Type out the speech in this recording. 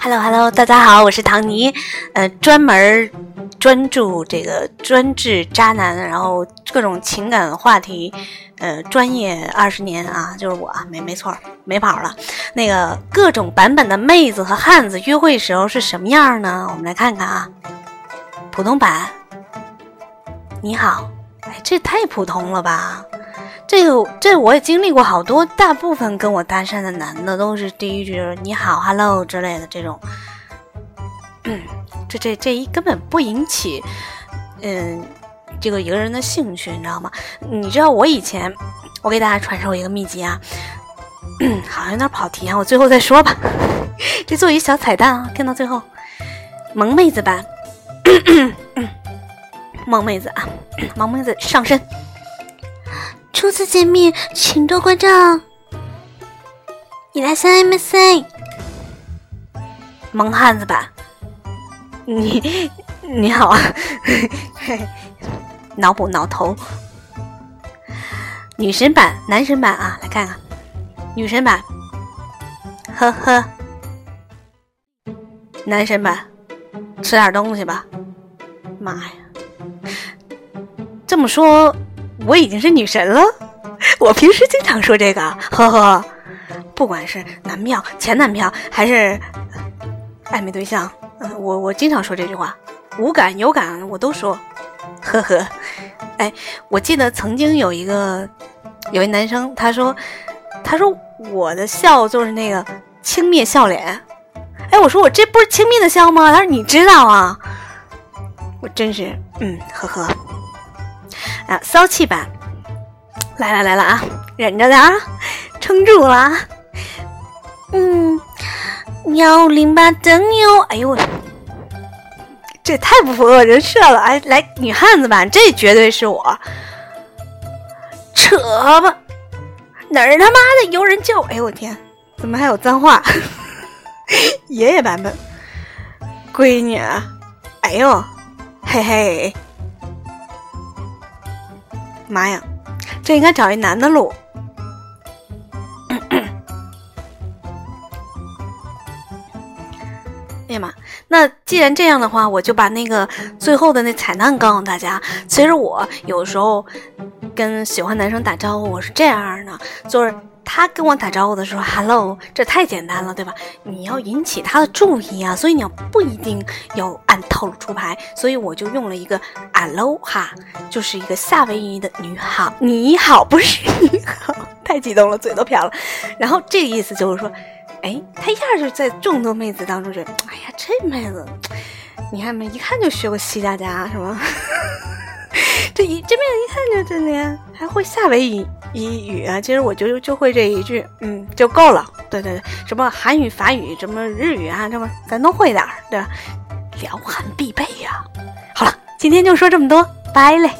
Hello Hello，大家好，我是唐尼，呃，专门专注这个专治渣男，然后各种情感话题，呃，专业二十年啊，就是我，没没错，没跑了。那个各种版本的妹子和汉子约会时候是什么样呢？我们来看看啊，普通版，你好，哎，这太普通了吧？这个这我也经历过好多，大部分跟我搭讪的男的都是第一句“你好，hello” 之类的这种，这这这一根本不引起，嗯，这个一个人的兴趣，你知道吗？你知道我以前，我给大家传授一个秘籍啊，好像有点跑题啊，我最后再说吧，这做一小彩蛋啊，听到最后，萌妹子版，萌妹子啊，萌妹子上身。初次见面，请多关照。你来三 M C，萌汉子版。你 你好啊，脑补脑头。女神版、男神版啊，来看看。女神版，呵呵。男神版，吃点东西吧。妈呀，这么说。我已经是女神了，我平时经常说这个，呵呵，不管是男票、前男票还是暧昧对象，嗯，我我经常说这句话，无感有感我都说，呵呵，哎，我记得曾经有一个有一男生，他说，他说我的笑就是那个轻蔑笑脸，哎，我说我这不是轻蔑的笑吗？他说你知道啊，我真是，嗯，呵呵。啊，骚气版，来了来了啊，忍着点啊，撑住了。嗯，幺零八等你哦，哎呦我，这太不符合人设了。哎，来女汉子版，这绝对是我。扯吧，哪儿他妈的有人叫？哎呦我天，怎么还有脏话？爷爷版本，闺女，哎呦，嘿嘿。妈呀，这应该找一男的录。哎呀妈，那既然这样的话，我就把那个最后的那彩蛋告诉大家。其实我有时候跟喜欢男生打招呼，我是这样的，就是。他跟我打招呼的时候，Hello，这太简单了，对吧？你要引起他的注意啊，所以你要不一定要按套路出牌，所以我就用了一个 Hello 哈，就是一个夏威夷的你好，你好不是你好，太激动了，嘴都瓢了。然后这个意思就是说，哎，他一下就在众多妹子当中觉得，哎呀，这妹子，你看没，一看就学过西家家，是吗？这一这面一看就真的呀还会夏威夷语啊！其实我就就会这一句，嗯，就够了。对对对，什么韩语、法语、什么日语啊，这么咱都会点儿，对吧？撩汉必备呀！好了，今天就说这么多，拜嘞。